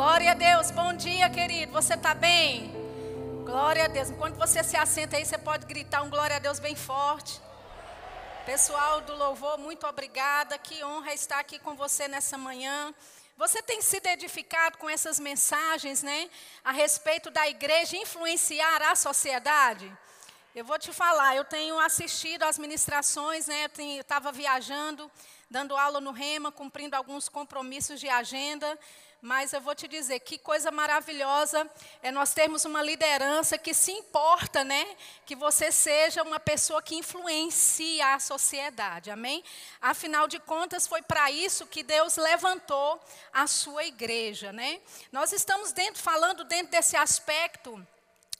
Glória a Deus. Bom dia, querido. Você está bem? Glória a Deus. Enquanto você se assenta aí, você pode gritar um glória a Deus bem forte. Pessoal do louvor, muito obrigada. Que honra estar aqui com você nessa manhã. Você tem sido edificado com essas mensagens, né? A respeito da igreja influenciar a sociedade? Eu vou te falar, eu tenho assistido às ministrações, né? Eu estava viajando, dando aula no Rema, cumprindo alguns compromissos de agenda. Mas eu vou te dizer, que coisa maravilhosa é nós termos uma liderança que se importa, né? Que você seja uma pessoa que influencia a sociedade, amém? Afinal de contas, foi para isso que Deus levantou a sua igreja, né? Nós estamos dentro, falando dentro desse aspecto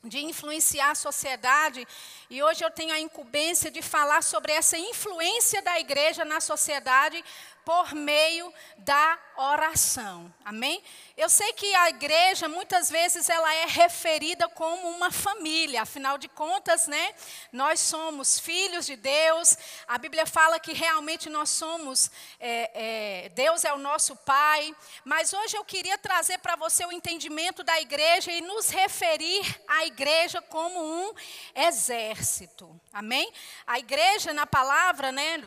de influenciar a sociedade, e hoje eu tenho a incumbência de falar sobre essa influência da igreja na sociedade por meio da oração. Amém? Eu sei que a igreja muitas vezes ela é referida como uma família, afinal de contas, né? Nós somos filhos de Deus. A Bíblia fala que realmente nós somos é, é, Deus é o nosso Pai. Mas hoje eu queria trazer para você o entendimento da igreja e nos referir à igreja como um exército. Amém? A igreja na palavra, né?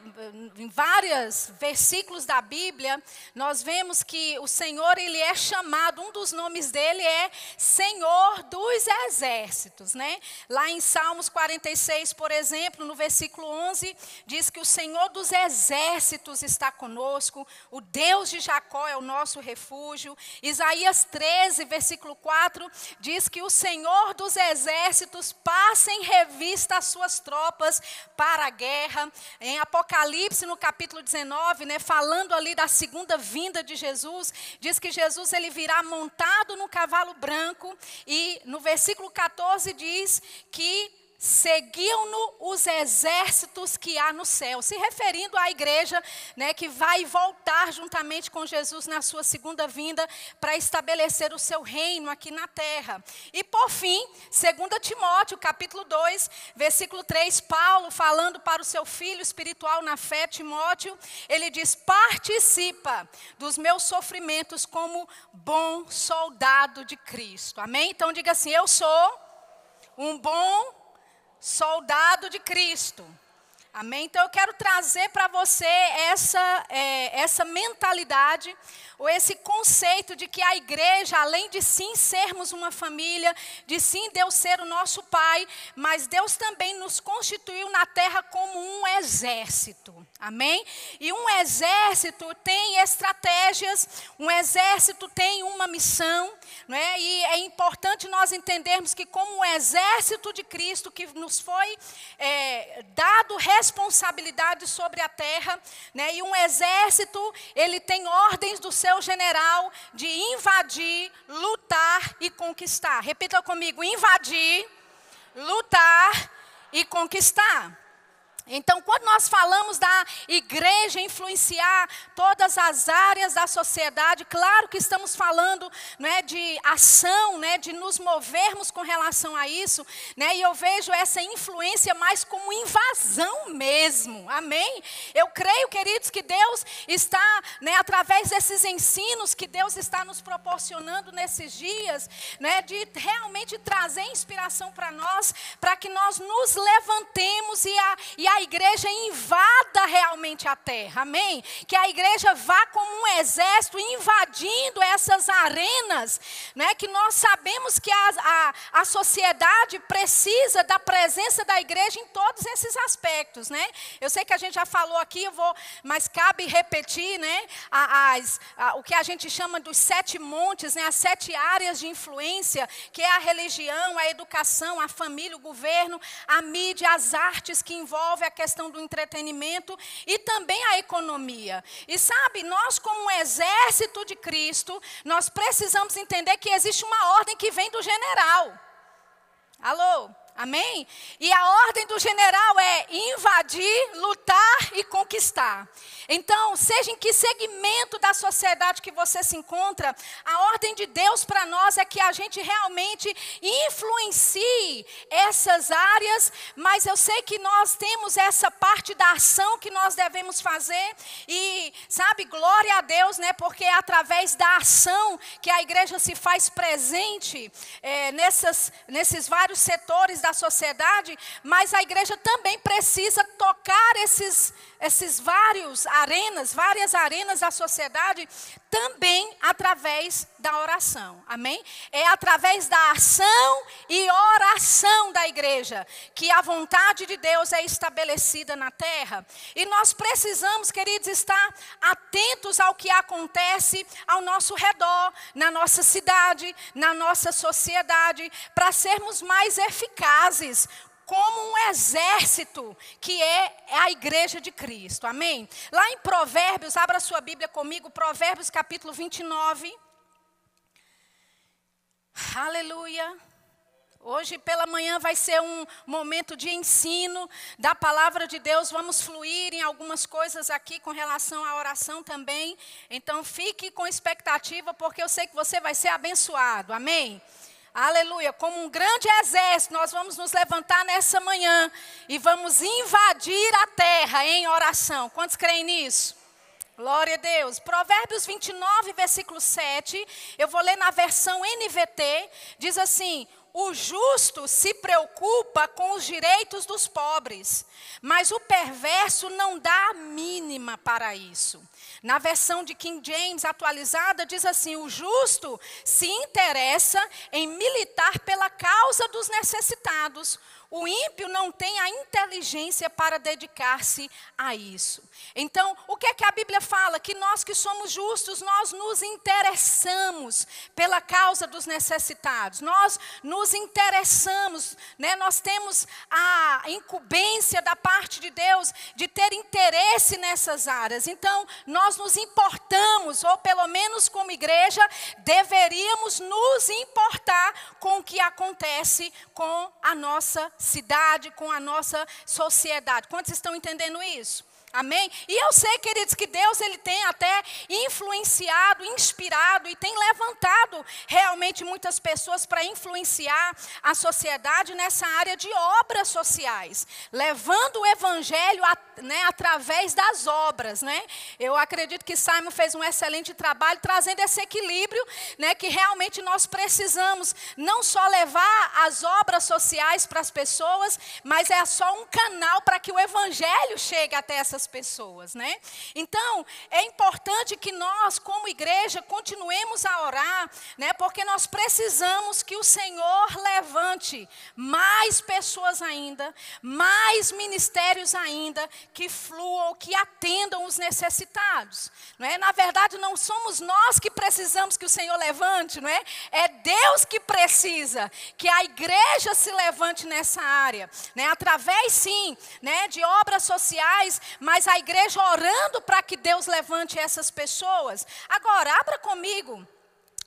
Em vários versículos da Bíblia, nós vemos que o Senhor ele é chamado um dos nomes dele é Senhor dos Exércitos, né? Lá em Salmos 46, por exemplo, no versículo 11, diz que o Senhor dos Exércitos está conosco, o Deus de Jacó é o nosso refúgio. Isaías 13, versículo 4, diz que o Senhor dos Exércitos passa em revista as suas tropas para a guerra. Em Apocalipse, no capítulo 19, né, falando ali da segunda vinda de Jesus, diz que Jesus ele virá montado no cavalo branco, e no versículo 14 diz que seguiam-no os exércitos que há no céu, se referindo à igreja, né, que vai voltar juntamente com Jesus na sua segunda vinda para estabelecer o seu reino aqui na terra. E por fim, 2 Timóteo, capítulo 2, versículo 3, Paulo falando para o seu filho espiritual na fé, Timóteo, ele diz: "Participa dos meus sofrimentos como bom soldado de Cristo". Amém? Então diga assim: eu sou um bom soldado de Cristo. Amém? Então eu quero trazer para você essa, é, essa mentalidade, ou esse conceito de que a igreja, além de sim sermos uma família, de sim Deus ser o nosso Pai, mas Deus também nos constituiu na terra como um exército. Amém? E um exército tem estratégias, um exército tem uma missão, não é? E é importante nós entendermos que, como um exército de Cristo que nos foi é, dado responsabilidade sobre a terra, né? E um exército ele tem ordens do seu general de invadir, lutar e conquistar. Repita comigo: invadir, lutar e conquistar. Então, quando nós falamos da igreja influenciar todas as áreas da sociedade, claro que estamos falando né, de ação, né, de nos movermos com relação a isso, né, e eu vejo essa influência mais como invasão mesmo, amém? Eu creio, queridos, que Deus está, né, através desses ensinos que Deus está nos proporcionando nesses dias, né, de realmente trazer inspiração para nós, para que nós nos levantemos e a, e a igreja invada realmente a terra, amém? Que a igreja vá como um exército invadindo essas arenas, né? Que nós sabemos que a, a, a sociedade precisa da presença da igreja em todos esses aspectos, né? Eu sei que a gente já falou aqui, eu vou, mas cabe repetir, né? As, a, o que a gente chama dos sete montes, né? As sete áreas de influência, que é a religião, a educação, a família, o governo, a mídia, as artes que envolvem envolve a questão do entretenimento e também a economia. E sabe, nós como um exército de Cristo, nós precisamos entender que existe uma ordem que vem do general. Alô? Amém? E a ordem do general é invadir, lutar e conquistar. Então, seja em que segmento da sociedade que você se encontra, a ordem de Deus para nós é que a gente realmente influencie essas áreas, mas eu sei que nós temos essa parte da ação que nós devemos fazer e, sabe, glória a Deus, né? Porque é através da ação que a igreja se faz presente é, nessas, nesses vários setores da sociedade, mas a igreja também precisa tocar esses, esses vários arenas, várias arenas da sociedade, também através da oração. Amém? É através da ação e oração da igreja que a vontade de Deus é estabelecida na terra. E nós precisamos, queridos, estar atentos ao que acontece ao nosso redor, na nossa cidade, na nossa sociedade, para sermos mais eficazes como um exército que é a igreja de Cristo. Amém? Lá em Provérbios, abra sua Bíblia comigo, Provérbios capítulo 29. Aleluia. Hoje pela manhã vai ser um momento de ensino da palavra de Deus. Vamos fluir em algumas coisas aqui com relação à oração também. Então fique com expectativa, porque eu sei que você vai ser abençoado. Amém? Aleluia. Como um grande exército, nós vamos nos levantar nessa manhã e vamos invadir a terra em oração. Quantos creem nisso? Glória a Deus. Provérbios 29, versículo 7. Eu vou ler na versão NVT. Diz assim: O justo se preocupa com os direitos dos pobres, mas o perverso não dá a mínima para isso. Na versão de King James atualizada, diz assim: o justo se interessa em militar pela causa dos necessitados, o ímpio não tem a inteligência para dedicar-se a isso. Então, o que é que a Bíblia fala? Que nós que somos justos, nós nos interessamos pela causa dos necessitados. Nós nos interessamos, né? Nós temos a incumbência da parte de Deus de ter interesse nessas áreas. Então, nós nos importamos, ou pelo menos como igreja, deveríamos nos importar com o que acontece com a nossa cidade, com a nossa sociedade. Quantos estão entendendo isso? Amém? E eu sei, queridos, que Deus ele tem até influenciado, inspirado e tem levantado realmente muitas pessoas para influenciar a sociedade nessa área de obras sociais, levando o evangelho a, né, através das obras, né? Eu acredito que Simon fez um excelente trabalho trazendo esse equilíbrio, né, que realmente nós precisamos não só levar as obras sociais para as pessoas, mas é só um canal para que o evangelho chegue até essas pessoas, né? Então, é importante que nós, como igreja, continuemos a orar, né? Porque nós precisamos que o Senhor levante mais pessoas ainda, mais ministérios ainda que fluam, que atendam os necessitados, não é? Na verdade, não somos nós que precisamos que o Senhor levante, não é? É Deus que precisa que a igreja se levante nessa área, né? Através sim, né, de obras sociais, mas mas a igreja orando para que Deus levante essas pessoas. Agora, abra comigo.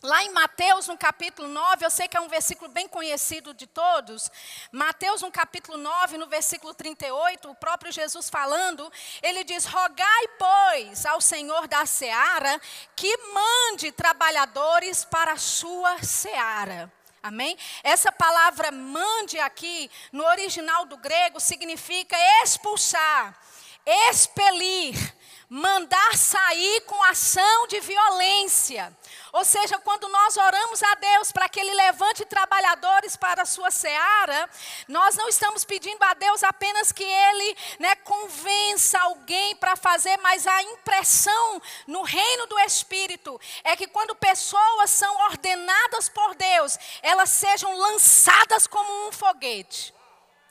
Lá em Mateus, no capítulo 9, eu sei que é um versículo bem conhecido de todos. Mateus, no capítulo 9, no versículo 38, o próprio Jesus falando, ele diz: Rogai, pois, ao Senhor da seara que mande trabalhadores para a sua seara. Amém? Essa palavra mande aqui, no original do grego, significa expulsar expelir, mandar sair com ação de violência. Ou seja, quando nós oramos a Deus para que Ele levante trabalhadores para a sua seara, nós não estamos pedindo a Deus apenas que Ele né, convença alguém para fazer, mas a impressão no reino do Espírito é que quando pessoas são ordenadas por Deus, elas sejam lançadas como um foguete.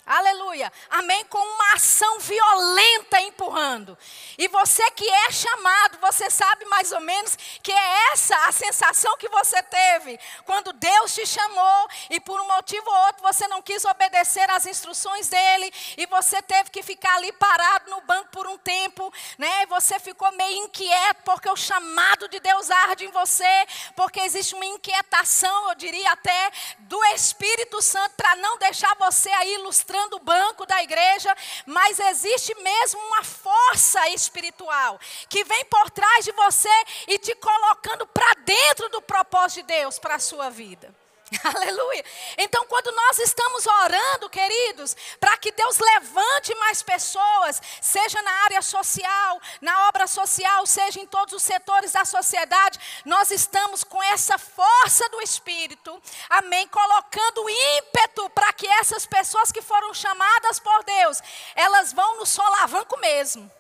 Aleluia. Amém? Com uma ação violenta empurrando. E você que é chamado, você sabe mais ou menos que é essa a sensação que você teve quando Deus te chamou e por um motivo ou outro você não quis obedecer às instruções dele e você teve que ficar ali parado no banco por um tempo, né? E você ficou meio inquieto porque o chamado de Deus arde em você, porque existe uma inquietação, eu diria até, do Espírito Santo para não deixar você aí ilustrar mostrando o banco da igreja, mas existe mesmo uma força espiritual que vem por trás de você e te colocando para dentro do propósito de Deus para a sua vida. Aleluia. Então, quando nós estamos orando, queridos, para que Deus levante mais pessoas, seja na área social, na obra social, seja em todos os setores da sociedade, nós estamos com essa força do Espírito, amém, colocando ímpeto para que essas pessoas que foram chamadas por Deus, elas vão no solavanco mesmo.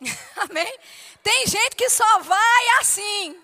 Amém? Tem gente que só vai assim.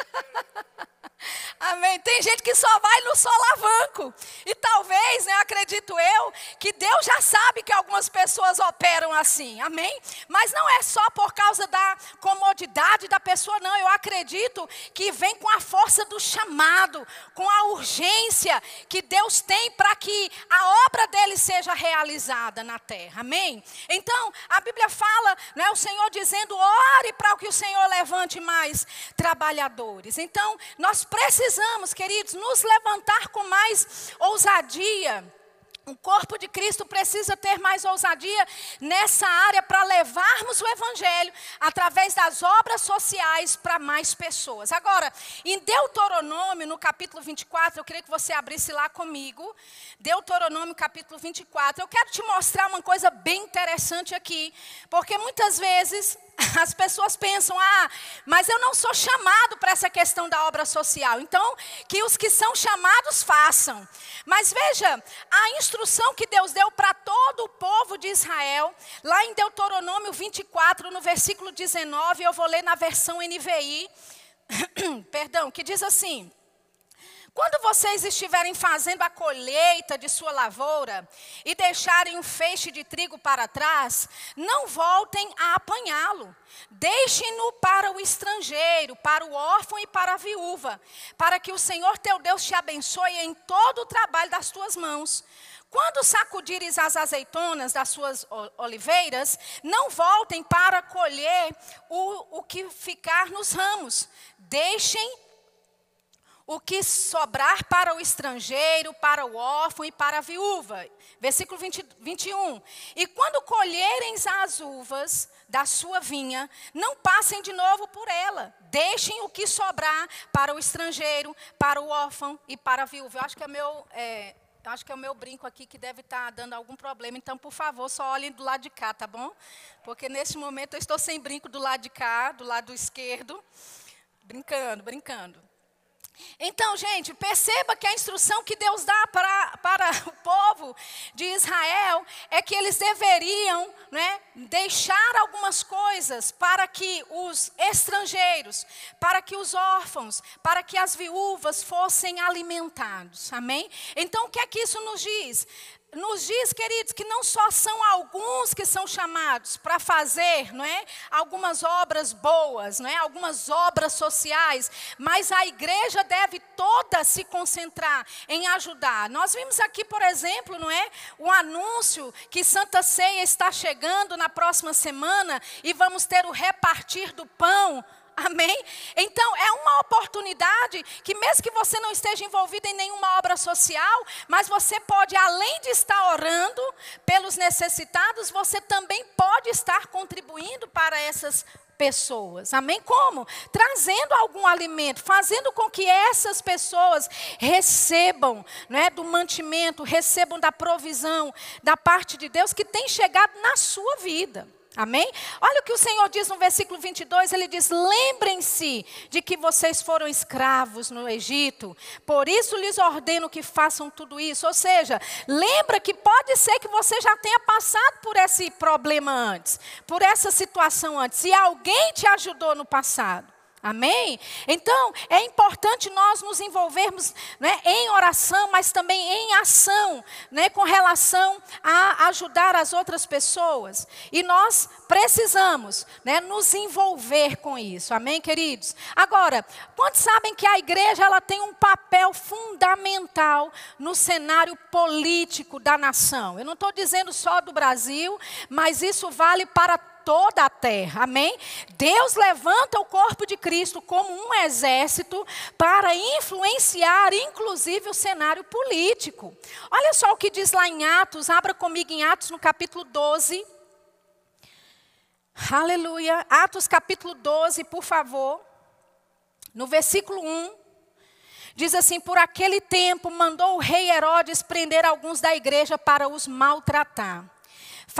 Amém. Tem gente que só vai no solavanco. E talvez, né, acredito eu, que Deus já sabe que algumas pessoas operam assim. Amém? Mas não é só por causa da comodidade da pessoa, não. Eu acredito que vem com a força do chamado, com a urgência que Deus tem para que a obra dele seja realizada na terra. Amém? Então, a Bíblia fala, né, o Senhor dizendo: ore para que o Senhor levante mais trabalhadores. Então, nós precisamos, queridos, nos levantar com mais ousadia. O corpo de Cristo precisa ter mais ousadia nessa área para levarmos o Evangelho através das obras sociais para mais pessoas. Agora, em Deuteronômio, no capítulo 24, eu queria que você abrisse lá comigo. Deuteronômio, capítulo 24. Eu quero te mostrar uma coisa bem interessante aqui, porque muitas vezes as pessoas pensam: ah, mas eu não sou chamado para essa questão da obra social. Então, que os que são chamados façam. Mas veja, a instrução que Deus deu para todo o povo de Israel, lá em Deuteronômio 24, no versículo 19, eu vou ler na versão NVI, perdão, que diz assim. Quando vocês estiverem fazendo a colheita de sua lavoura e deixarem um feixe de trigo para trás, não voltem a apanhá-lo. Deixem-no para o estrangeiro, para o órfão e para a viúva, para que o Senhor teu Deus te abençoe em todo o trabalho das tuas mãos. Quando sacudires as azeitonas das suas oliveiras, não voltem para colher o, o que ficar nos ramos. Deixem o que sobrar para o estrangeiro, para o órfão e para a viúva. Versículo 20, 21. E quando colherem as uvas da sua vinha, não passem de novo por ela. Deixem o que sobrar para o estrangeiro, para o órfão e para a viúva. Eu acho que é meu. É, acho que é o meu brinco aqui que deve estar tá dando algum problema. Então, por favor, só olhem do lado de cá, tá bom? Porque neste momento eu estou sem brinco do lado de cá, do lado esquerdo. Brincando, brincando. Então, gente, perceba que a instrução que Deus dá para, para o povo de Israel é que eles deveriam né, deixar algumas coisas para que os estrangeiros, para que os órfãos, para que as viúvas fossem alimentados. Amém? Então, o que é que isso nos diz? Nos diz, queridos, que não só são alguns que são chamados para fazer, não é, algumas obras boas, não é, algumas obras sociais, mas a igreja deve toda se concentrar em ajudar. Nós vimos aqui, por exemplo, não é, o anúncio que Santa Ceia está chegando na próxima semana e vamos ter o repartir do pão Amém? Então, é uma oportunidade que, mesmo que você não esteja envolvido em nenhuma obra social, mas você pode, além de estar orando pelos necessitados, você também pode estar contribuindo para essas pessoas. Amém? Como? Trazendo algum alimento, fazendo com que essas pessoas recebam né, do mantimento, recebam da provisão da parte de Deus que tem chegado na sua vida. Amém? Olha o que o Senhor diz no versículo 22, ele diz: "Lembrem-se de que vocês foram escravos no Egito, por isso lhes ordeno que façam tudo isso". Ou seja, lembra que pode ser que você já tenha passado por esse problema antes, por essa situação antes, e alguém te ajudou no passado. Amém? Então, é importante nós nos envolvermos né, em oração, mas também em ação, né, com relação a ajudar as outras pessoas. E nós precisamos né, nos envolver com isso. Amém, queridos? Agora, quantos sabem que a igreja ela tem um papel fundamental no cenário político da nação? Eu não estou dizendo só do Brasil, mas isso vale para toda a terra. Amém? Deus levanta o corpo de Cristo como um exército para influenciar, inclusive, o cenário político. Olha só o que diz lá em Atos, abra comigo em Atos no capítulo 12. Aleluia. Atos capítulo 12, por favor. No versículo 1. Diz assim: Por aquele tempo mandou o rei Herodes prender alguns da igreja para os maltratar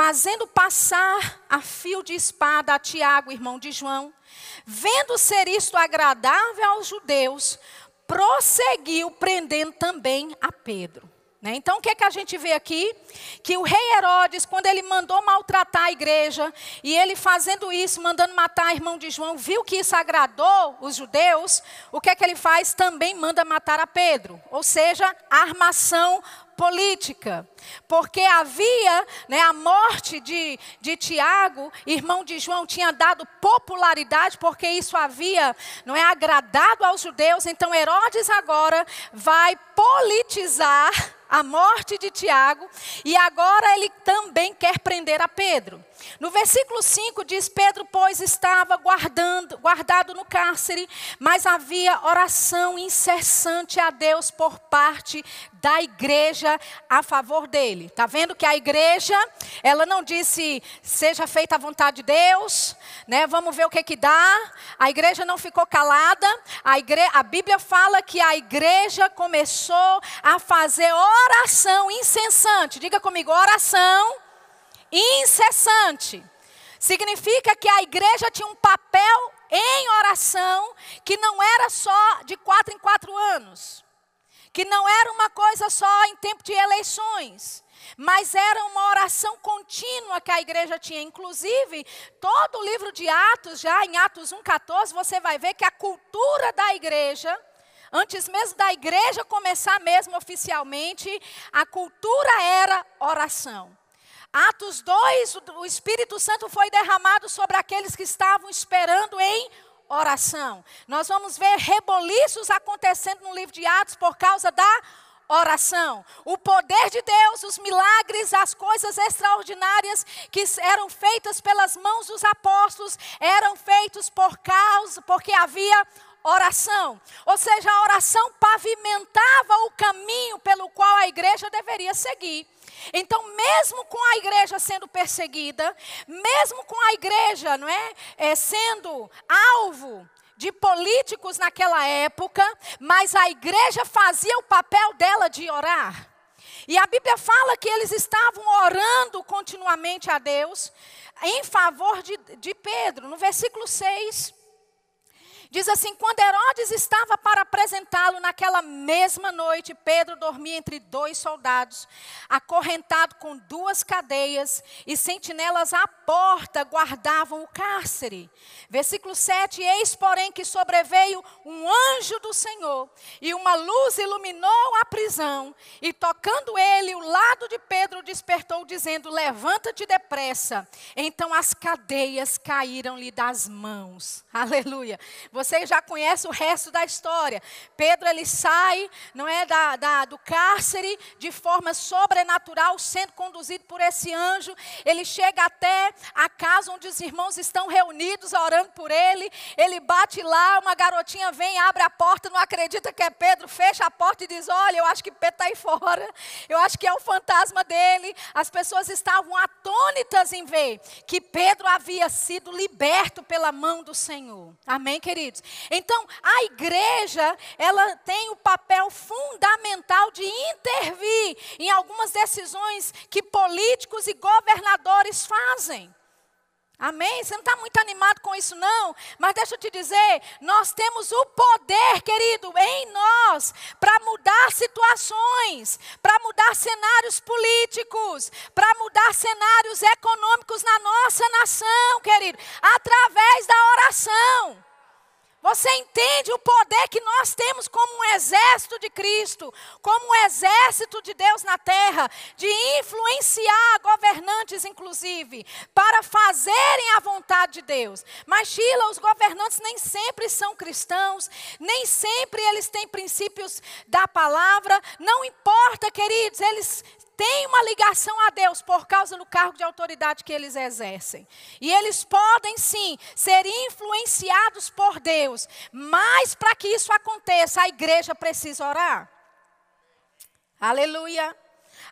fazendo passar a fio de espada a Tiago, irmão de João, vendo ser isto agradável aos judeus, prosseguiu prendendo também a Pedro. Né? Então, o que, é que a gente vê aqui? Que o rei Herodes, quando ele mandou maltratar a igreja, e ele fazendo isso, mandando matar a irmão de João, viu que isso agradou os judeus, o que é que ele faz? Também manda matar a Pedro. Ou seja, armação política, porque havia né, a morte de, de Tiago, irmão de João, tinha dado popularidade, porque isso havia não é agradado aos judeus. Então Herodes agora vai politizar a morte de Tiago, e agora ele também quer prender a Pedro. No versículo 5 diz: Pedro, pois, estava guardando, guardado no cárcere, mas havia oração incessante a Deus por parte da igreja a favor dele. Está vendo que a igreja, ela não disse, seja feita a vontade de Deus, né? vamos ver o que, que dá. A igreja não ficou calada, a, igre... a Bíblia fala que a igreja começou a fazer oração incessante. Diga comigo, oração incessante. Significa que a igreja tinha um papel em oração que não era só de quatro em quatro anos, que não era uma coisa só em tempo de eleições, mas era uma oração contínua que a igreja tinha. Inclusive, todo o livro de Atos, já em Atos 1,14, você vai ver que a cultura da igreja, antes mesmo da igreja começar mesmo oficialmente, a cultura era oração. Atos 2, o Espírito Santo foi derramado sobre aqueles que estavam esperando em oração. Nós vamos ver reboliços acontecendo no livro de Atos por causa da oração. O poder de Deus, os milagres, as coisas extraordinárias que eram feitas pelas mãos dos apóstolos, eram feitos por causa, porque havia oração. Ou seja, a oração pavimentava o caminho pelo qual a igreja deveria seguir. Então, mesmo com a igreja sendo perseguida, mesmo com a igreja, não é, é sendo alvo de políticos naquela época, mas a igreja fazia o papel dela de orar. E a Bíblia fala que eles estavam orando continuamente a Deus em favor de, de Pedro. No versículo 6, Diz assim: quando Herodes estava para apresentá-lo naquela mesma noite, Pedro dormia entre dois soldados, acorrentado com duas cadeias, e sentinelas à porta guardavam o cárcere. Versículo 7: Eis, porém, que sobreveio um anjo do Senhor, e uma luz iluminou a prisão, e tocando ele o lado de Pedro, despertou, dizendo: Levanta-te depressa. Então as cadeias caíram-lhe das mãos. Aleluia. Você já conhece o resto da história. Pedro ele sai, não é da, da, do cárcere de forma sobrenatural, sendo conduzido por esse anjo. Ele chega até a casa onde os irmãos estão reunidos orando por ele. Ele bate lá, uma garotinha vem, abre a porta, não acredita que é Pedro, fecha a porta e diz: Olha, eu acho que Pedro está aí fora. Eu acho que é o fantasma dele. As pessoas estavam atônitas em ver que Pedro havia sido liberto pela mão do Senhor. Amém, querido? Queridos? Então, a igreja, ela tem o papel fundamental de intervir em algumas decisões que políticos e governadores fazem. Amém? Você não está muito animado com isso, não? Mas deixa eu te dizer: nós temos o poder, querido, em nós, para mudar situações, para mudar cenários políticos, para mudar cenários econômicos na nossa nação, querido, através da oração. Você entende o poder que nós temos como um exército de Cristo, como um exército de Deus na terra, de influenciar governantes, inclusive, para fazerem a vontade de Deus. Mas, Sheila, os governantes nem sempre são cristãos, nem sempre eles têm princípios da palavra. Não importa, queridos, eles têm uma ligação a Deus por causa do cargo de autoridade que eles exercem. E eles podem sim ser influenciados por Deus, mas para que isso aconteça, a igreja precisa orar. Aleluia.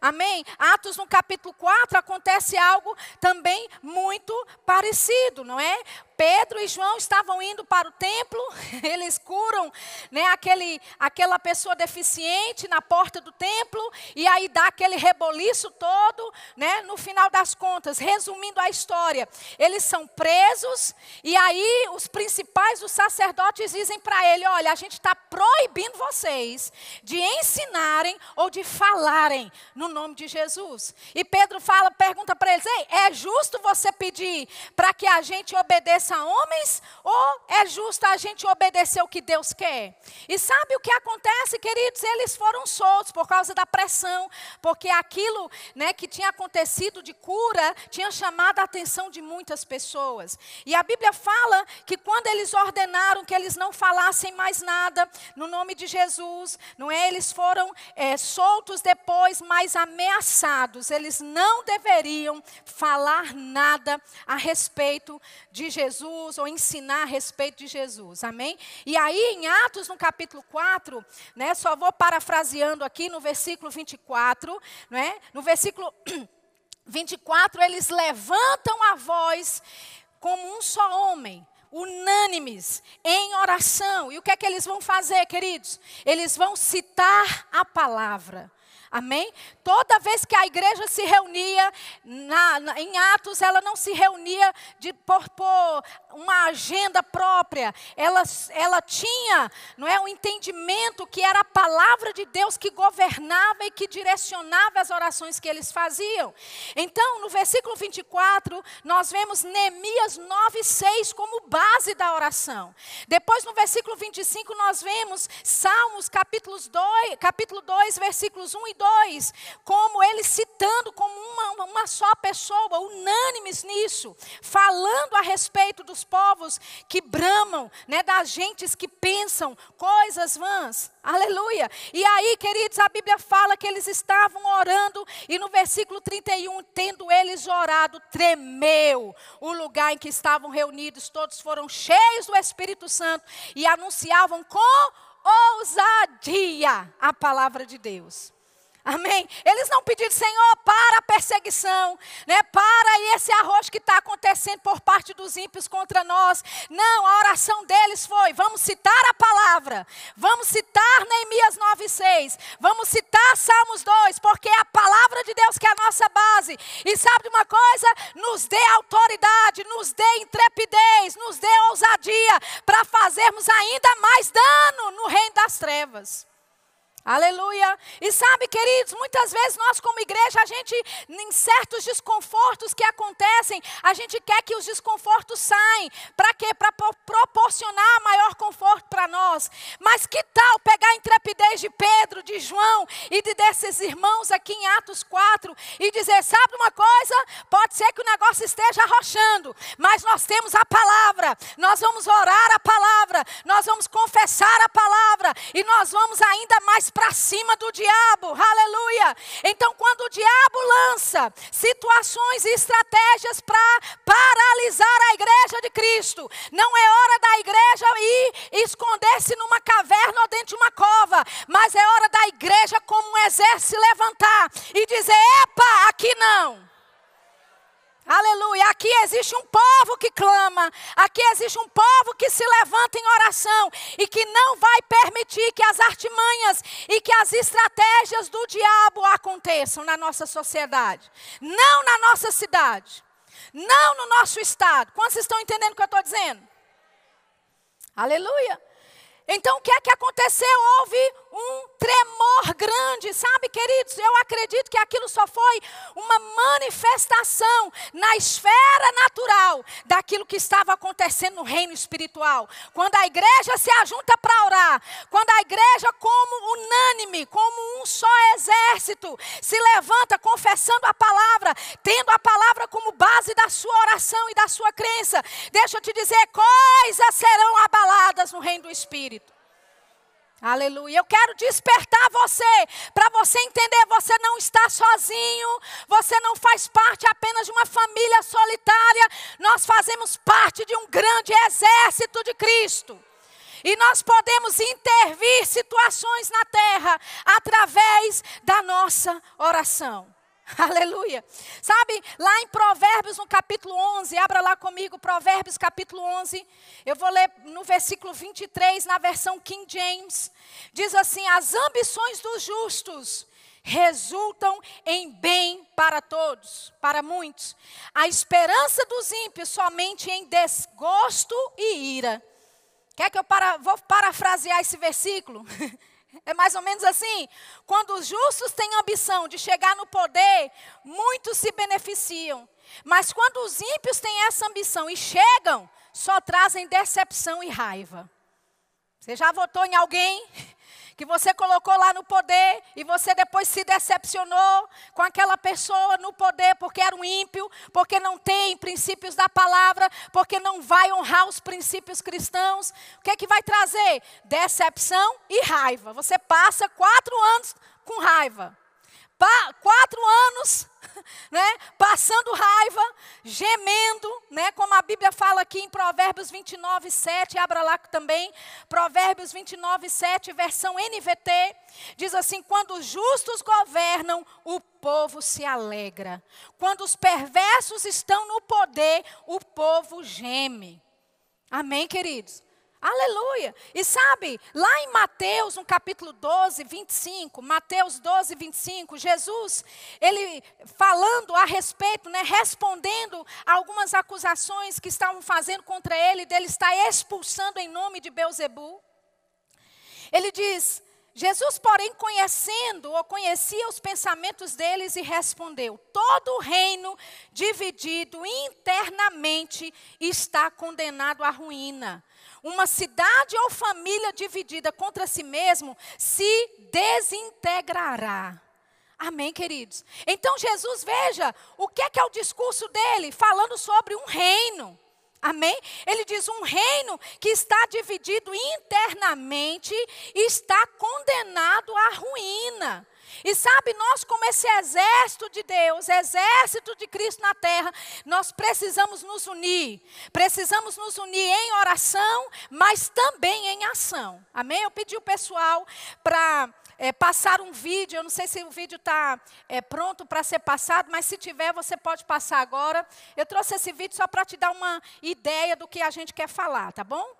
Amém? Atos no capítulo 4 acontece algo também muito parecido, não é? Pedro e João estavam indo para o templo, eles curam né, aquele, aquela pessoa deficiente na porta do templo, e aí dá aquele reboliço todo, né, no final das contas, resumindo a história, eles são presos, e aí os principais dos sacerdotes dizem para ele: olha, a gente está proibindo vocês de ensinarem ou de falarem no nome de Jesus. E Pedro fala, pergunta para eles: Ei, é justo você pedir para que a gente obedeça? A homens ou é justo a gente obedecer o que Deus quer? E sabe o que acontece, queridos? Eles foram soltos por causa da pressão, porque aquilo né, que tinha acontecido de cura tinha chamado a atenção de muitas pessoas. E a Bíblia fala que quando eles ordenaram que eles não falassem mais nada no nome de Jesus, não é? Eles foram é, soltos depois, mas ameaçados. Eles não deveriam falar nada a respeito de Jesus. Jesus ou ensinar a respeito de Jesus. Amém? E aí em Atos no capítulo 4, né, só vou parafraseando aqui no versículo 24, né? No versículo 24 eles levantam a voz como um só homem unânimes em oração. E o que é que eles vão fazer, queridos? Eles vão citar a palavra. Amém? Toda vez que a igreja se reunia, na, na, em Atos, ela não se reunia de, por, por uma agenda própria. Ela, ela tinha não é, um entendimento que era a palavra de Deus que governava e que direcionava as orações que eles faziam. Então, no versículo 24, nós vemos Neemias 9,6 como base da oração. Depois, no versículo 25, nós vemos Salmos capítulos 2, capítulo 2, versículos 1 e 2, como ele citando como uma, uma só pessoa, unânimes nisso, falando a respeito dos povos que bramam, né, das gentes que pensam coisas vãs. Aleluia. E aí, queridos, a Bíblia fala que eles estavam orando, e no versículo 31, tendo eles orado, tremeu o lugar em que estavam reunidos, todos foram cheios do Espírito Santo e anunciavam com ousadia a palavra de Deus. Amém? Eles não pediram, Senhor, para a perseguição, né? para esse arroz que está acontecendo por parte dos ímpios contra nós. Não, a oração deles foi: vamos citar a palavra, vamos citar Neemias 9,6, vamos citar Salmos 2, porque é a palavra de Deus que é a nossa base. E sabe de uma coisa? Nos dê autoridade, nos dê intrepidez, nos dê ousadia para fazermos ainda mais dano no reino das trevas. Aleluia. E sabe, queridos, muitas vezes nós como igreja, a gente, em certos desconfortos que acontecem, a gente quer que os desconfortos saiam. Para quê? Para proporcionar maior conforto para nós. Mas que tal pegar a intrepidez de Pedro, de João e de desses irmãos aqui em Atos 4 e dizer, sabe uma coisa? Pode ser que o negócio esteja arrochando, mas nós temos a palavra. Nós vamos orar a palavra, nós vamos confessar a palavra e nós vamos ainda mais para cima do diabo, aleluia. Então, quando o diabo lança situações e estratégias para paralisar a igreja de Cristo, não é hora da igreja ir esconder-se numa caverna ou dentro de uma cova, mas é hora da igreja, como um exército, se levantar e dizer: epa, aqui não. Aleluia. Aqui existe um povo que clama. Aqui existe um povo que se levanta em oração e que não vai permitir que as artimanhas e que as estratégias do diabo aconteçam na nossa sociedade. Não na nossa cidade. Não no nosso estado. Quantos estão entendendo o que eu estou dizendo? Aleluia. Então o que é que aconteceu? Houve um tremor grande, sabe, queridos? Eu acredito que aquilo só foi uma manifestação na esfera natural daquilo que estava acontecendo no reino espiritual. Quando a igreja se ajunta para orar, quando a igreja, como unânime, como um só exército, se levanta confessando a palavra, tendo a palavra como base da sua oração e da sua crença, deixa eu te dizer, coisas serão abaladas no reino do Espírito. Aleluia. Eu quero despertar você para você entender, você não está sozinho, você não faz parte apenas de uma família solitária, nós fazemos parte de um grande exército de Cristo. E nós podemos intervir situações na terra através da nossa oração. Aleluia. Sabe, lá em Provérbios, no capítulo 11, abra lá comigo, Provérbios, capítulo 11. Eu vou ler no versículo 23, na versão King James. Diz assim: As ambições dos justos resultam em bem para todos, para muitos. A esperança dos ímpios somente em desgosto e ira. Quer que eu para, vou parafrasear esse versículo? É mais ou menos assim. Quando os justos têm ambição de chegar no poder, muitos se beneficiam. Mas quando os ímpios têm essa ambição e chegam, só trazem decepção e raiva. Você já votou em alguém que você colocou lá no poder e você depois se decepcionou com aquela pessoa no poder porque era um ímpio, porque não tem princípios da palavra, porque não vai honrar os princípios cristãos. O que é que vai trazer? Decepção e raiva. Você passa quatro anos com raiva quatro anos, né, passando raiva, gemendo, né, como a Bíblia fala aqui em Provérbios 29, 7, abra lá também, Provérbios 29, 7, versão NVT, diz assim: quando os justos governam, o povo se alegra, quando os perversos estão no poder, o povo geme. Amém, queridos? Aleluia. E sabe, lá em Mateus, no capítulo 12, 25, Mateus 12, 25, Jesus, ele falando a respeito, né, respondendo a algumas acusações que estavam fazendo contra ele, dele estar expulsando em nome de Beuzebu. Ele diz: Jesus, porém, conhecendo ou conhecia os pensamentos deles e respondeu: Todo reino dividido internamente está condenado à ruína. Uma cidade ou família dividida contra si mesmo se desintegrará. Amém, queridos? Então Jesus, veja, o que é que é o discurso dele? Falando sobre um reino. Amém? Ele diz: um reino que está dividido internamente está condenado à ruína. E sabe, nós, como esse exército de Deus, exército de Cristo na terra, nós precisamos nos unir. Precisamos nos unir em oração, mas também em ação. Amém? Eu pedi o pessoal para é, passar um vídeo. Eu não sei se o vídeo está é, pronto para ser passado, mas se tiver, você pode passar agora. Eu trouxe esse vídeo só para te dar uma ideia do que a gente quer falar, tá bom?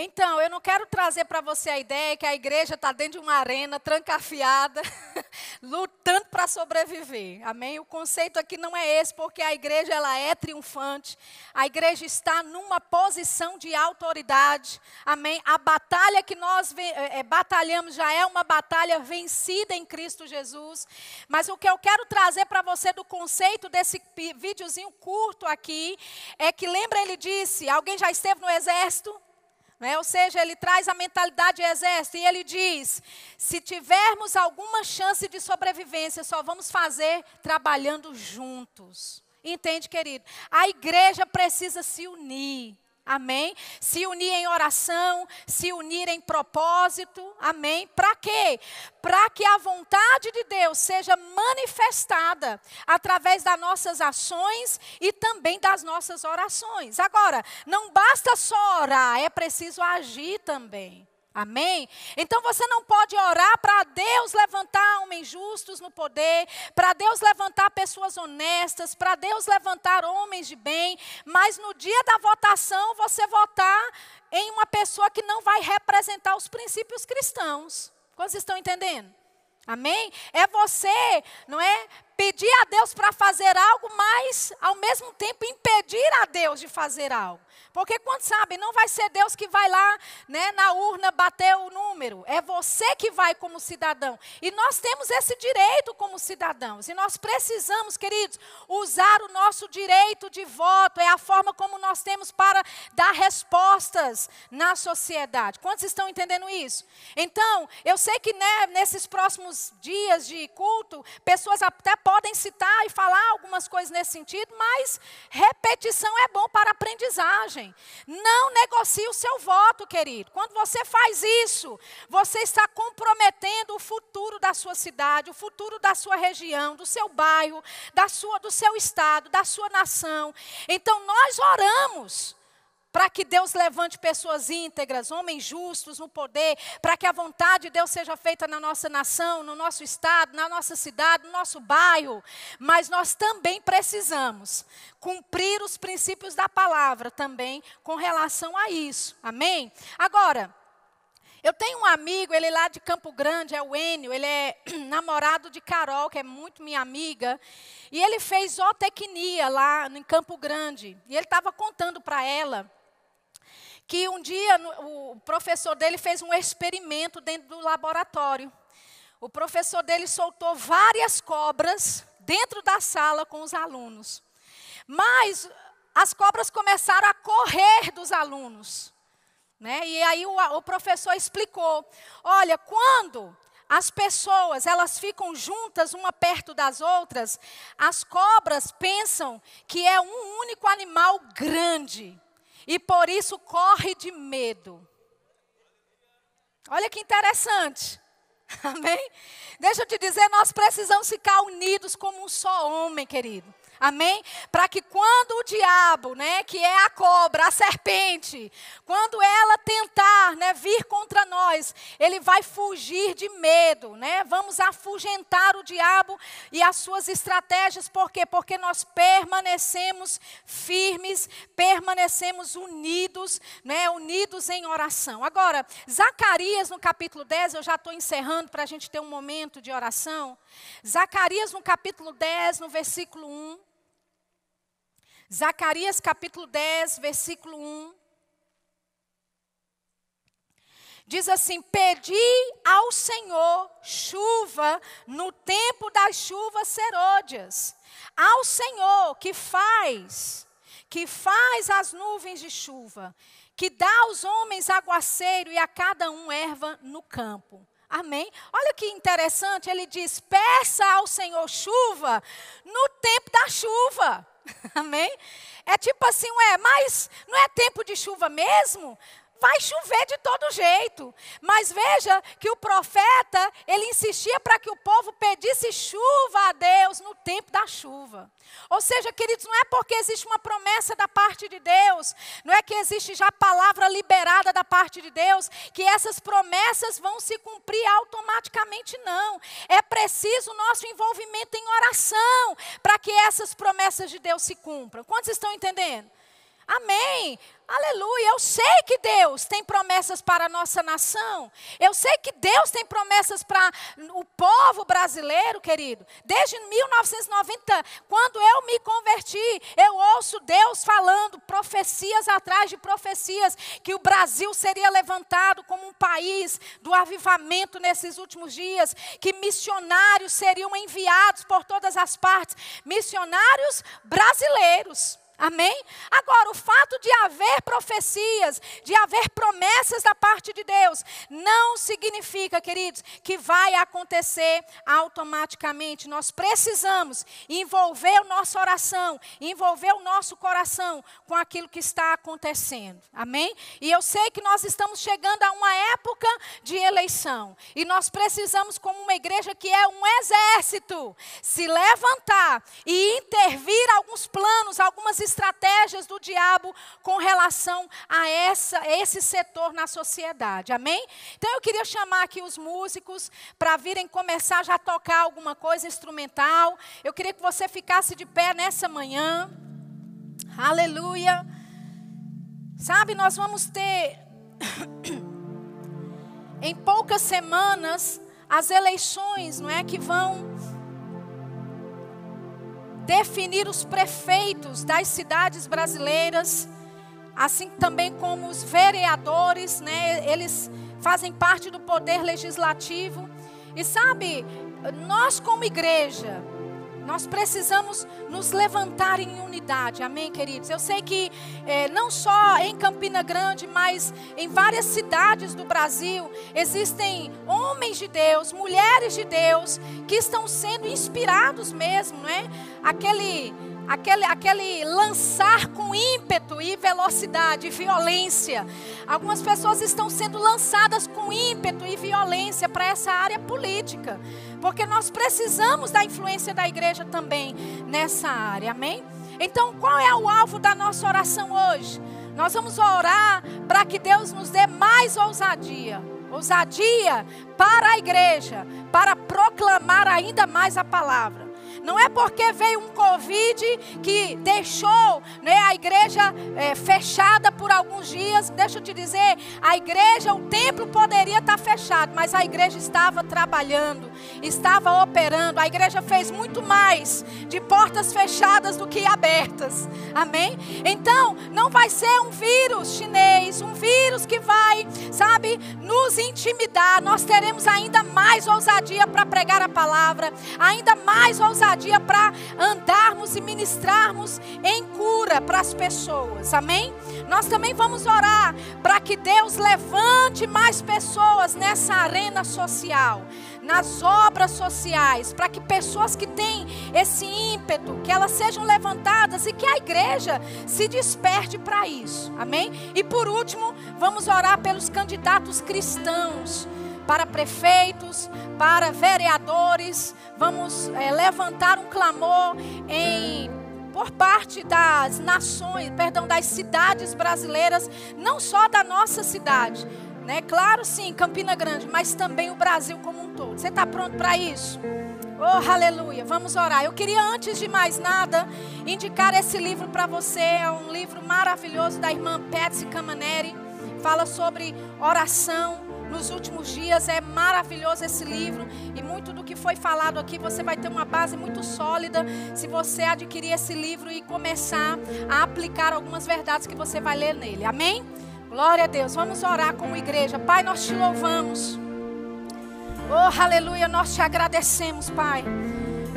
Então, eu não quero trazer para você a ideia que a igreja está dentro de uma arena trancafiada, lutando para sobreviver. Amém? O conceito aqui não é esse, porque a igreja ela é triunfante. A igreja está numa posição de autoridade. Amém? A batalha que nós é, batalhamos já é uma batalha vencida em Cristo Jesus. Mas o que eu quero trazer para você do conceito desse videozinho curto aqui é que lembra ele disse, alguém já esteve no exército? Né? Ou seja, ele traz a mentalidade de exército e ele diz: se tivermos alguma chance de sobrevivência, só vamos fazer trabalhando juntos. Entende, querido? A igreja precisa se unir. Amém? Se unir em oração, se unir em propósito. Amém? Para quê? Para que a vontade de Deus seja manifestada através das nossas ações e também das nossas orações. Agora, não basta só orar, é preciso agir também. Amém? Então você não pode orar para Deus levantar homens justos no poder, para Deus levantar pessoas honestas, para Deus levantar homens de bem, mas no dia da votação você votar em uma pessoa que não vai representar os princípios cristãos. Quantos estão entendendo? Amém? É você, não é? Pedir a Deus para fazer algo, mas ao mesmo tempo impedir a Deus de fazer algo. Porque quando sabe, não vai ser Deus que vai lá né, na urna bater o número. É você que vai como cidadão. E nós temos esse direito como cidadãos. E nós precisamos, queridos, usar o nosso direito de voto. É a forma como nós temos para dar respostas na sociedade. Quantos estão entendendo isso? Então, eu sei que né, nesses próximos dias de culto, pessoas até podem citar e falar algumas coisas nesse sentido, mas repetição é bom para aprendizagem. Não negocie o seu voto, querido. Quando você faz isso, você está comprometendo o futuro da sua cidade, o futuro da sua região, do seu bairro, da sua, do seu estado, da sua nação. Então nós oramos para que Deus levante pessoas íntegras, homens justos no poder, para que a vontade de Deus seja feita na nossa nação, no nosso estado, na nossa cidade, no nosso bairro. Mas nós também precisamos cumprir os princípios da palavra também com relação a isso. Amém? Agora, eu tenho um amigo, ele é lá de Campo Grande, é o Enio, ele é namorado de Carol, que é muito minha amiga, e ele fez zootecnia lá em Campo Grande. E ele estava contando para ela que um dia o professor dele fez um experimento dentro do laboratório. O professor dele soltou várias cobras dentro da sala com os alunos. Mas as cobras começaram a correr dos alunos. Né? E aí o, o professor explicou: olha, quando as pessoas elas ficam juntas uma perto das outras, as cobras pensam que é um único animal grande e por isso corre de medo. Olha que interessante. Amém? Deixa eu te dizer, nós precisamos ficar unidos como um só homem, querido. Amém? Para que quando o diabo, né, que é a cobra, a serpente, quando ela tentar, nós, ele vai fugir de medo, né? Vamos afugentar o diabo e as suas estratégias, por quê? Porque nós permanecemos firmes, permanecemos unidos, né, unidos em oração. Agora, Zacarias no capítulo 10, eu já estou encerrando para a gente ter um momento de oração. Zacarias no capítulo 10, no versículo 1. Zacarias capítulo 10, versículo 1. Diz assim: Pedi ao Senhor chuva no tempo das chuvas serôdias. Ao Senhor que faz, que faz as nuvens de chuva, que dá aos homens aguaceiro e a cada um erva no campo. Amém? Olha que interessante, ele diz: peça ao Senhor chuva no tempo da chuva. Amém? É tipo assim, ué, mas não é tempo de chuva mesmo? Vai chover de todo jeito. Mas veja que o profeta, ele insistia para que o povo pedisse chuva a Deus no tempo da chuva. Ou seja, queridos, não é porque existe uma promessa da parte de Deus, não é que existe já palavra liberada da parte de Deus, que essas promessas vão se cumprir automaticamente, não. É preciso nosso envolvimento em oração para que essas promessas de Deus se cumpram. Quantos estão entendendo? Amém. Aleluia. Eu sei que Deus tem promessas para a nossa nação. Eu sei que Deus tem promessas para o povo brasileiro, querido. Desde 1990, quando eu me converti, eu ouço Deus falando profecias atrás de profecias que o Brasil seria levantado como um país do avivamento nesses últimos dias, que missionários seriam enviados por todas as partes, missionários brasileiros. Amém? Agora, o fato de haver profecias, de haver promessas da parte de Deus, não significa, queridos, que vai acontecer automaticamente. Nós precisamos envolver nossa oração, envolver o nosso coração com aquilo que está acontecendo. Amém? E eu sei que nós estamos chegando a uma época de eleição. E nós precisamos, como uma igreja que é um exército, se levantar e intervir alguns planos, algumas estratégias do diabo com relação a, essa, a esse setor na sociedade. Amém? Então eu queria chamar aqui os músicos para virem começar já a tocar alguma coisa instrumental. Eu queria que você ficasse de pé nessa manhã. Aleluia. Sabe, nós vamos ter em poucas semanas as eleições, não é que vão definir os prefeitos das cidades brasileiras, assim também como os vereadores, né? Eles fazem parte do poder legislativo. E sabe, nós como igreja, nós precisamos nos levantar em unidade, amém, queridos? Eu sei que é, não só em Campina Grande, mas em várias cidades do Brasil, existem homens de Deus, mulheres de Deus, que estão sendo inspirados mesmo, não é? Aquele aquele, aquele lançar com ímpeto e velocidade violência. Algumas pessoas estão sendo lançadas com ímpeto e violência para essa área política, porque nós precisamos da influência da igreja também nessa área, amém? Então, qual é o alvo da nossa oração hoje? Nós vamos orar para que Deus nos dê mais ousadia ousadia para a igreja, para proclamar ainda mais a palavra. Não é porque veio um Covid que deixou né, a igreja é, fechada por alguns dias. Deixa eu te dizer, a igreja, o templo poderia estar fechado, mas a igreja estava trabalhando, estava operando. A igreja fez muito mais de portas fechadas do que abertas. Amém? Então, não vai ser um vírus chinês, um vírus que vai, sabe, nos intimidar. Nós teremos ainda mais ousadia para pregar a palavra, ainda mais ousadia ousadia para andarmos e ministrarmos em cura para as pessoas. Amém? Nós também vamos orar para que Deus levante mais pessoas nessa arena social, nas obras sociais, para que pessoas que têm esse ímpeto, que elas sejam levantadas e que a igreja se desperte para isso. Amém? E por último, vamos orar pelos candidatos cristãos para prefeitos, para vereadores. Vamos é, levantar um clamor em por parte das nações, perdão, das cidades brasileiras, não só da nossa cidade, né? Claro, sim, Campina Grande, mas também o Brasil como um todo. Você está pronto para isso? Oh, aleluia. Vamos orar. Eu queria, antes de mais nada, indicar esse livro para você. É um livro maravilhoso da irmã Patsy Camaneri. Fala sobre oração nos últimos dias. É maravilhoso esse livro e muito do que foi falado aqui você vai ter uma base muito sólida se você adquirir esse livro e começar a aplicar algumas verdades que você vai ler nele. Amém? Glória a Deus. Vamos orar como igreja. Pai, nós te louvamos. Oh, aleluia, nós te agradecemos, Pai.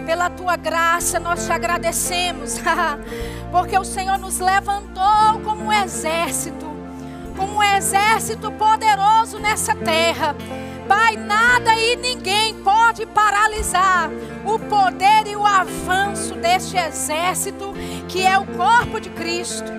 Pela tua graça, nós te agradecemos, porque o Senhor nos levantou como um exército como um exército poderoso nessa terra. Pai, nada e ninguém pode paralisar o poder e o avanço deste exército que é o corpo de Cristo.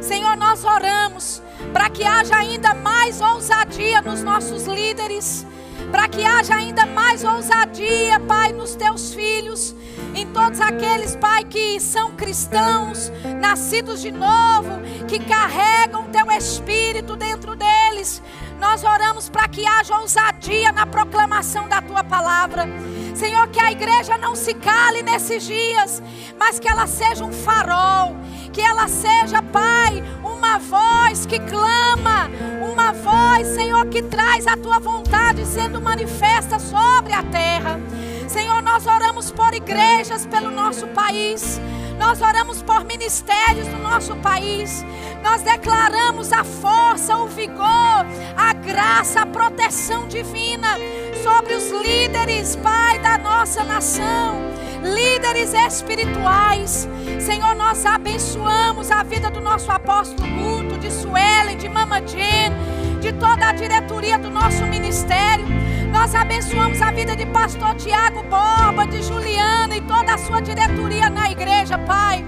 Senhor, nós oramos para que haja ainda mais ousadia nos nossos líderes, para que haja ainda mais ousadia, Pai, nos teus filhos em todos aqueles, Pai, que são cristãos, nascidos de novo, que carregam teu espírito dentro deles. Nós oramos para que haja ousadia na proclamação da tua palavra. Senhor, que a igreja não se cale nesses dias, mas que ela seja um farol, que ela seja, Pai, uma voz que clama, uma voz, Senhor, que traz a tua vontade sendo manifesta sobre a terra. Senhor, nós oramos por igrejas pelo nosso país. Nós oramos por ministérios do nosso país. Nós declaramos a força, o vigor, a graça, a proteção divina sobre os líderes, Pai, da nossa nação. Líderes espirituais. Senhor, nós abençoamos a vida do nosso apóstolo Guto, de Suelen, de Mama Jen, de toda a diretoria do nosso ministério. Nós abençoamos a vida de pastor Tiago Borba, de Juliana e toda a sua diretoria na igreja, Pai.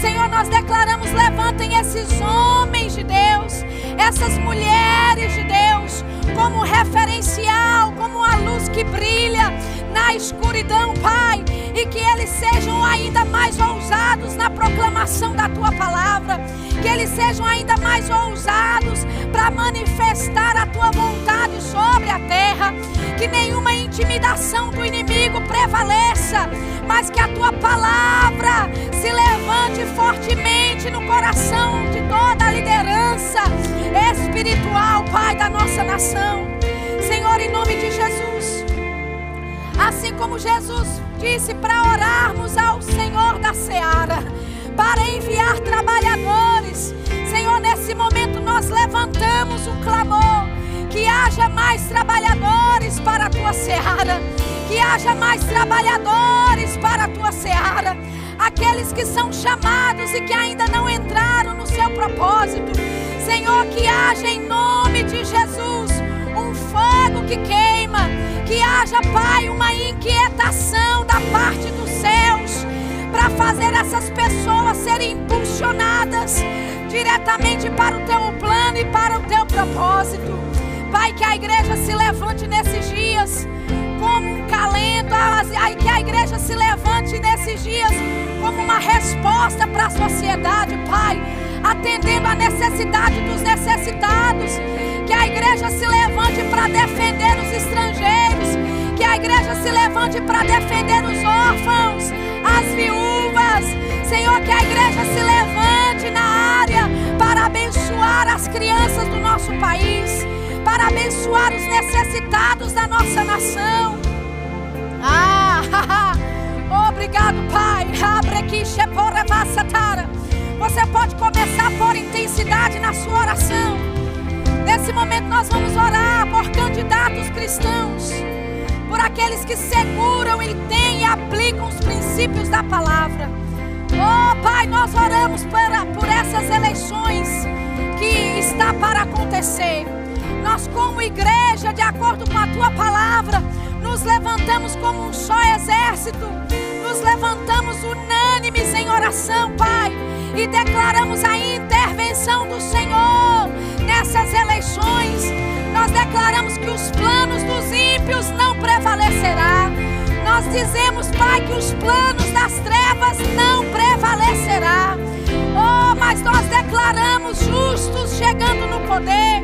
Senhor, nós declaramos: levantem esses homens de Deus, essas mulheres de Deus, como referencial, como a luz que brilha na escuridão, Pai, e que eles sejam ainda mais ousados na proclamação da tua palavra, que eles sejam ainda mais ousados para manifestar a tua vontade sobre a terra, que nenhuma intimidação do inimigo prevaleça, mas que a tua palavra se levante fortemente no coração espiritual, Pai da nossa nação. Senhor, em nome de Jesus. Assim como Jesus disse para orarmos ao Senhor da seara, para enviar trabalhadores. Senhor, nesse momento nós levantamos um clamor. Que haja mais trabalhadores para a tua seara. Que haja mais trabalhadores para a tua seara. Aqueles que são chamados e que ainda não entraram no seu propósito. Senhor, que haja em nome de Jesus um fogo que queima. Que haja, Pai, uma inquietação da parte dos céus para fazer essas pessoas serem impulsionadas diretamente para o teu plano e para o teu propósito. Pai, que a igreja se levante nesses dias como um calento, que a igreja se levante nesses dias como uma resposta para a sociedade, Pai, atendendo a necessidade dos necessitados. Que a igreja se levante para defender os estrangeiros, que a igreja se levante para defender os órfãos, as viúvas. Senhor, que a igreja se levante na área para abençoar as crianças do nosso país para abençoar os necessitados da nossa nação. Ah, obrigado, Pai. Você pode começar por intensidade na sua oração. Nesse momento nós vamos orar por candidatos cristãos, por aqueles que seguram e têm e aplicam os princípios da palavra. Oh, Pai, nós oramos por, por essas eleições que está para acontecer. Nós, como igreja, de acordo com a tua palavra, nos levantamos como um só exército, nos levantamos unânimes em oração, Pai, e declaramos a intervenção do Senhor nessas eleições. Nós declaramos que os planos dos ímpios não prevalecerá. Nós dizemos, Pai, que os planos das trevas não prevalecerá. Oh, mas nós declaramos justos chegando no poder.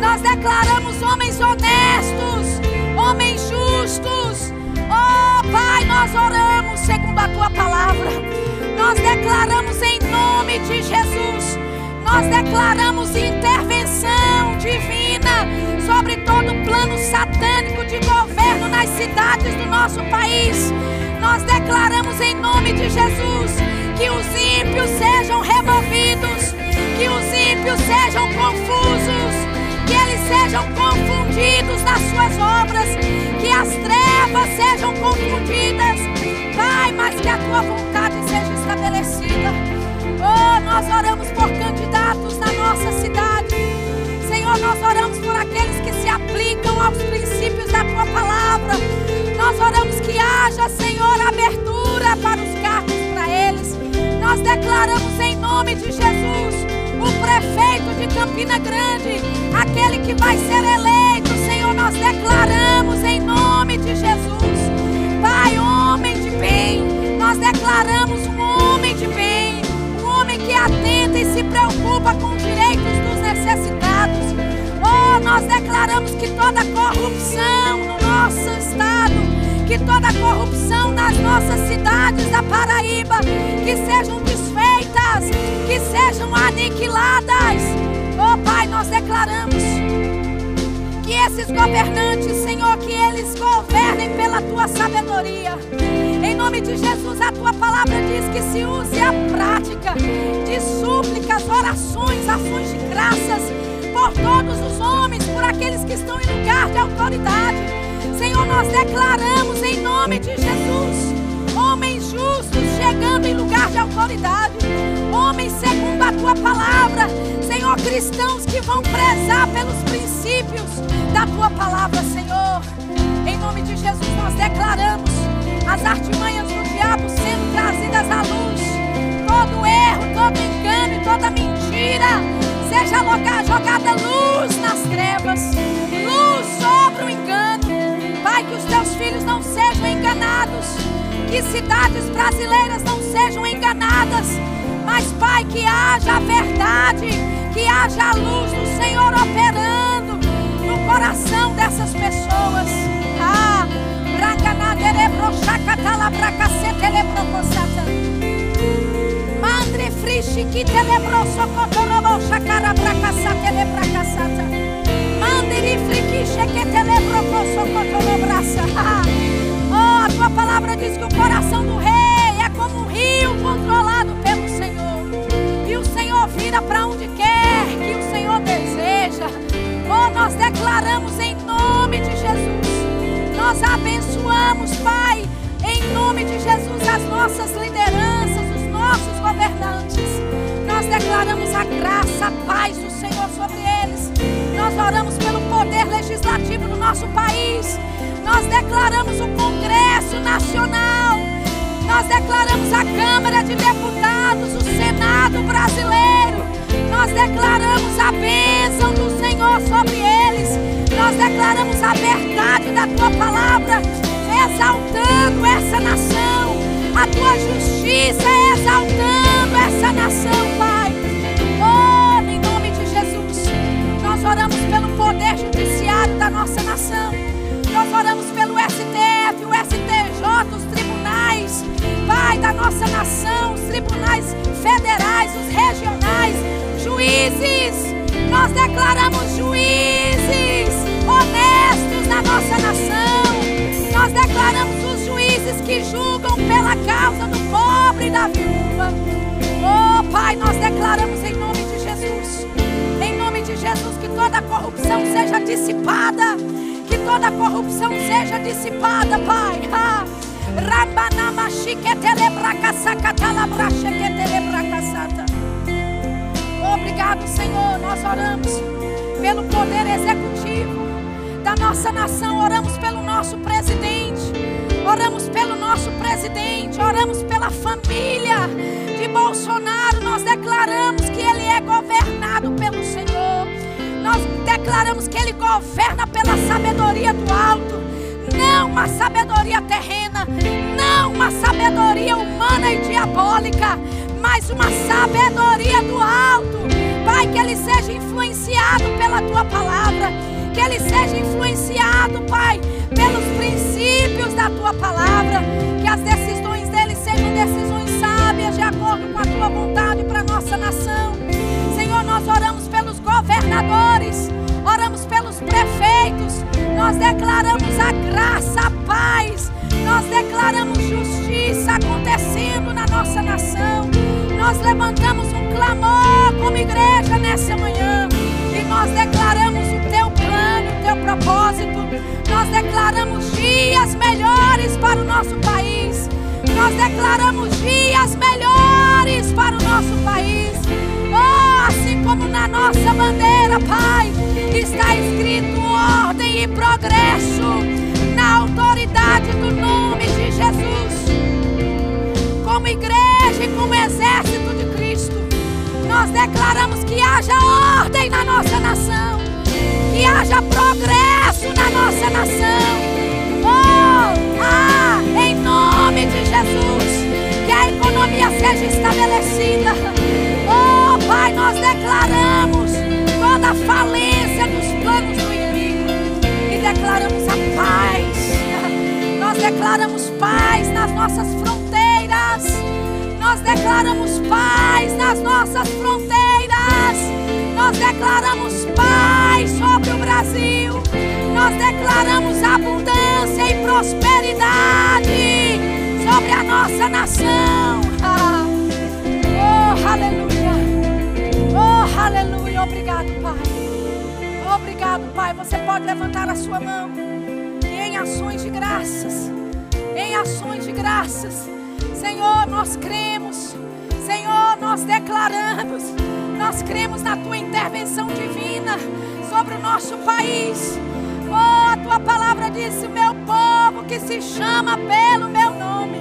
Nós declaramos homens honestos, homens justos. Oh, Pai, nós oramos segundo a tua palavra. Nós declaramos em nome de Jesus. Nós declaramos intervenção divina sobre todo o plano satânico de governo nas cidades do nosso país. Nós declaramos em nome de Jesus que os ímpios sejam removidos, que os ímpios sejam confusos, que eles sejam confundidos nas suas obras, que as trevas sejam confundidas, Pai, mas que a tua vontade estabelecida. Oh, nós oramos por candidatos na nossa cidade. Senhor, nós oramos por aqueles que se aplicam aos princípios da tua palavra. Nós oramos que haja, Senhor, abertura para os cargos para eles. Nós declaramos em nome de Jesus o prefeito de Campina Grande, aquele que vai ser eleito, Senhor, nós declaramos em nome de Jesus. Pai, homem de bem, nós declaramos atenta e se preocupa com os direitos dos necessitados. Oh, nós declaramos que toda corrupção no nosso estado, que toda corrupção nas nossas cidades da Paraíba, que sejam desfeitas, que sejam aniquiladas. Oh Pai, nós declaramos que esses governantes, Senhor, que eles governem pela tua sabedoria. Em nome de Jesus, a tua palavra diz que se use a prática de súplicas, orações, ações de graças por todos os homens, por aqueles que estão em lugar de autoridade. Senhor, nós declaramos em nome de Jesus, homens justos chegando em lugar de autoridade, homens segundo a tua palavra, Senhor, cristãos que vão prezar pelos princípios da tua palavra, Senhor. Em nome de Jesus, nós declaramos as artimanhas do diabo sendo trazidas à luz, todo erro, todo engano e toda mentira seja jogada luz nas trevas, luz sobre o engano. Pai, que os teus filhos não sejam enganados, que cidades brasileiras não sejam enganadas, mas, Pai, que haja a verdade, que haja a luz do Senhor operando no coração dessas pessoas. Mandre frishi que telebro socotorobo shakara bracasa telebracasata. Oh, a tua palavra diz que o coração do rei é como um rio controlado pelo Senhor. E o Senhor vira para onde quer que o Senhor deseja. Oh, nós declaramos em nome de Jesus. Nós abençoamos, Pai, em nome de Jesus, as nossas lideranças, os nossos governantes. Nós declaramos a graça, a paz do Senhor sobre eles. Nós oramos pelo poder legislativo do nosso país. Nós declaramos o Congresso Nacional. Nós declaramos a Câmara de Deputados, o Senado brasileiro. Nós declaramos a bênção do Senhor sobre eles. Nós declaramos a verdade da tua palavra, exaltando essa nação. A tua justiça exaltando essa nação, Pai. Oh, em nome de Jesus, nós oramos pelo poder judiciário da nossa nação. Nós oramos pelo STF, o STJ, os tribunais, Pai da nossa nação, os tribunais federais, os regionais, juízes. Nós declaramos juízes que julgam pela causa do pobre e da viúva. Oh, Pai, nós declaramos em nome de Jesus, em nome de Jesus, que toda corrupção seja dissipada que toda corrupção seja dissipada, Pai. Obrigado, Senhor. Nós oramos pelo poder executivo da nossa nação, oramos pelo nosso presidente, oramos pelo nosso presidente, oramos pela família de Bolsonaro. Nós declaramos que ele é governado pelo Senhor. Nós declaramos que Ele governa pela sabedoria do alto, não uma sabedoria terrena, não uma sabedoria humana e diabólica, mas uma sabedoria do alto. Pai, que Ele seja influenciado pela Tua palavra, que Ele seja influenciado, Pai, pelos princípios da Tua palavra, que as decisões dele sejam decisões sábias de acordo com a Tua vontade para a nossa nação. Senhor, nós oramos pelos governadores, oramos pelos prefeitos, nós declaramos a graça, a paz, nós declaramos justiça acontecendo na nossa nação. Nós levantamos um clamor como igreja nessa manhã e nós declaramos teu propósito. Nós declaramos dias melhores para o nosso país. Nós declaramos dias melhores para o nosso país. Oh, assim como na nossa bandeira, Pai, está escrito ordem e progresso na autoridade do nome de Jesus. Como igreja e como exército de Cristo, nós declaramos que haja ordem na nossa nação, que haja progresso na nossa nação. Oh, ah, em nome de Jesus, que a economia seja estabelecida. Oh, Pai, nós declaramos toda a falência dos planos do inimigo e declaramos a paz. Nós declaramos paz nas nossas fronteiras. Nós declaramos paz nas nossas fronteiras. Nós declaramos paz sobre Brasil. Nós declaramos abundância e prosperidade sobre a nossa nação. Oh, aleluia. Oh, aleluia. Obrigado, Pai. Obrigado, Pai. Você pode levantar a sua mão e em ações de graças. Em ações de graças. Senhor, nós cremos. Senhor, nós declaramos. Nós cremos na tua intervenção divina sobre o nosso país. Oh, a tua palavra disse: meu povo que se chama pelo meu nome.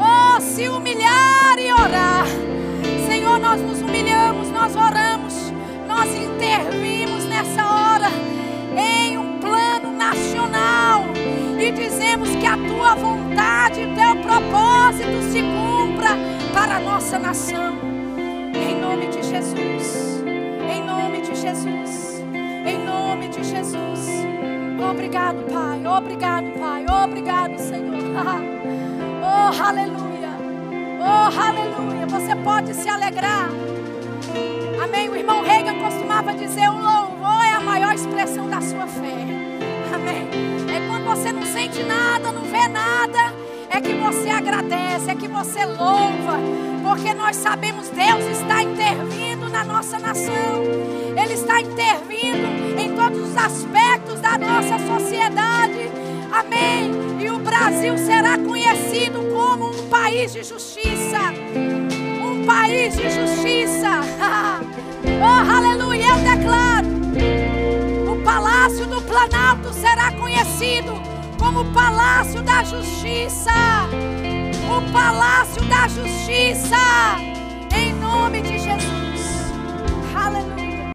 Oh, se humilhar e orar Senhor, nós nos humilhamos, nós oramos, nós intervimos nessa hora em um plano nacional e dizemos que a tua vontade, teu propósito se cumpra para a nossa nação. Nome de Jesus. Em nome de Jesus. Em nome de Jesus. Obrigado, Pai. Obrigado, Pai. Obrigado, Senhor. Oh, aleluia. Oh, aleluia. Você pode se alegrar. Amém. O irmão Reagan costumava dizer: o louvor é a maior expressão da sua fé. Amém. É quando você não sente nada, não vê nada. É você louva, porque nós sabemos Deus está intervindo na nossa nação. Ele está intervindo em todos os aspectos da nossa sociedade. Amém. E o Brasil será conhecido como um país de justiça. Um país de justiça. oh, aleluia, eu declaro. O palácio do Planalto será conhecido como o palácio da justiça. O palácio da justiça. Em nome de Jesus. Aleluia.